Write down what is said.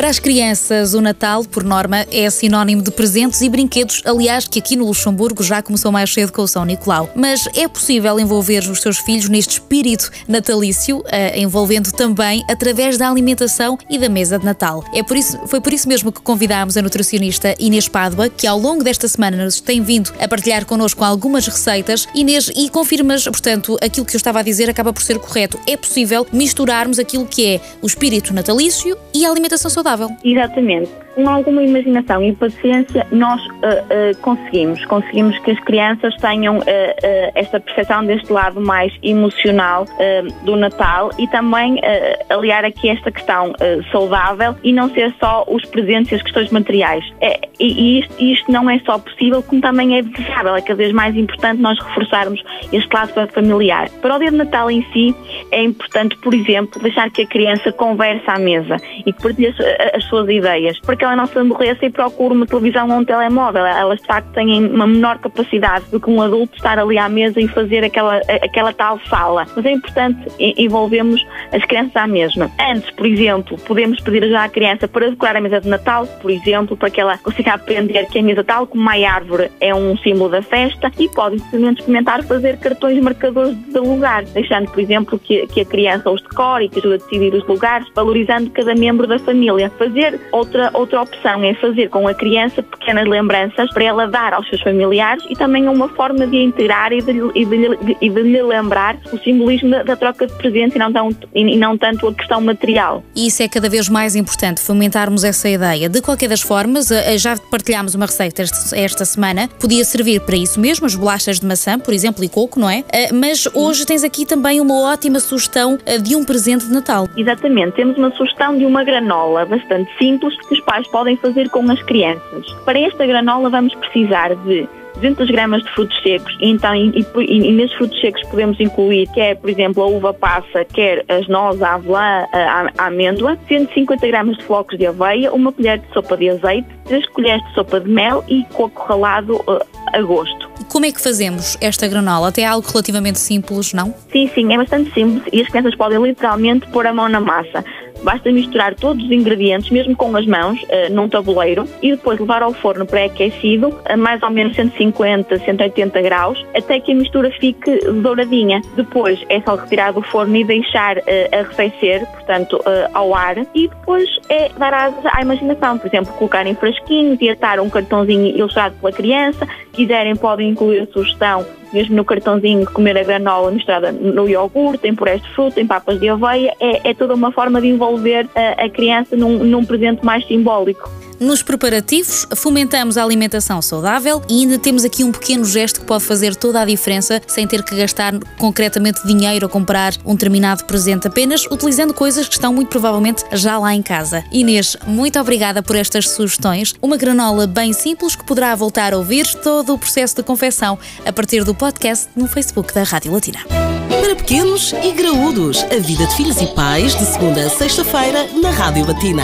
Para as crianças, o Natal, por norma, é sinónimo de presentes e brinquedos, aliás, que aqui no Luxemburgo já começou mais cedo com o São Nicolau. Mas é possível envolver os seus filhos neste espírito natalício, uh, envolvendo também através da alimentação e da mesa de Natal. É por isso, foi por isso mesmo que convidámos a nutricionista Inês Pádua, que ao longo desta semana nos tem vindo a partilhar connosco algumas receitas. Inês, e confirmas, portanto, aquilo que eu estava a dizer acaba por ser correto. É possível misturarmos aquilo que é o espírito natalício e a alimentação saudável saudável. Exatamente com alguma imaginação e paciência, nós uh, uh, conseguimos. Conseguimos que as crianças tenham uh, esta percepção deste lado mais emocional do Natal e também aliar aqui esta questão saudável e não ser só os presentes e as questões materiais. É, e isto, isto, não é só possível, como também é desejável. É cada vez mais importante nós reforçarmos este lado familiar. Para o dia de Natal em si, é importante, por exemplo, deixar que a criança converse à mesa e que partilhe as, as suas ideias. Porque ela não se aborreça e procura uma televisão ou um telemóvel. Elas, de facto, têm uma menor capacidade do que um adulto estar ali à mesa e fazer aquela, aquela tal fala. Mas é importante envolvermos as crianças à mesma. Antes, por exemplo, podemos pedir já à criança para decorar a mesa de Natal, por exemplo, para que ela consiga aprender que a mesa tal, como uma árvore, é um símbolo da festa e pode simplesmente experimentar fazer cartões marcadores de lugar, deixando, por exemplo, que, que a criança os decore e que ajude a decidir os lugares, valorizando cada membro da família. Fazer outra, outra opção é fazer com a criança pequenas lembranças para ela dar aos seus familiares e também é uma forma de integrar e de, e de, e de lhe lembrar o simbolismo da, da troca de presentes e não, tão, e não tanto a questão material. E isso é cada vez mais importante, fomentarmos essa ideia. De qualquer das formas, eh, eh, já partilhámos uma receita esta semana, podia servir para isso mesmo, as bolachas de maçã, por exemplo, e coco, não é? Eh, mas hoje tens aqui também uma ótima sugestão de um presente de Natal. Exatamente, temos uma sugestão de uma granola bastante simples que os pais podem fazer com as crianças. Para esta granola vamos precisar de 200 gramas de frutos secos e, então, e, e, e, nesses frutos secos podemos incluir quer, por exemplo, a uva passa, quer as nozes, a avelã, a, a amêndoa, 150 gramas de flocos de aveia, uma colher de sopa de azeite, 3 colheres de sopa de mel e coco ralado uh, a gosto. Como é que fazemos esta granola? Até é algo relativamente simples, não? Sim, sim, é bastante simples e as crianças podem literalmente pôr a mão na massa. Basta misturar todos os ingredientes, mesmo com as mãos, uh, num tabuleiro e depois levar ao forno pré-aquecido a mais ou menos 150, 180 graus, até que a mistura fique douradinha. Depois é só retirar do forno e deixar uh, arrefecer, portanto, uh, ao ar, e depois é dar asas à imaginação. Por exemplo, colocar em frasquinhos e atar um cartãozinho ilustrado pela criança. Se quiserem, podem incluir a sugestão mesmo no cartãozinho, comer a granola misturada no iogurte, em purés de fruta, em papas de aveia, é, é toda uma forma de envolver a, a criança num, num presente mais simbólico. Nos preparativos, fomentamos a alimentação saudável e ainda temos aqui um pequeno gesto que pode fazer toda a diferença sem ter que gastar concretamente dinheiro a comprar um determinado presente, apenas utilizando coisas que estão muito provavelmente já lá em casa. Inês, muito obrigada por estas sugestões. Uma granola bem simples que poderá voltar a ouvir todo o processo de confecção a partir do podcast no Facebook da Rádio Latina. Para pequenos e graúdos, a vida de filhos e pais, de segunda a sexta-feira, na Rádio Latina.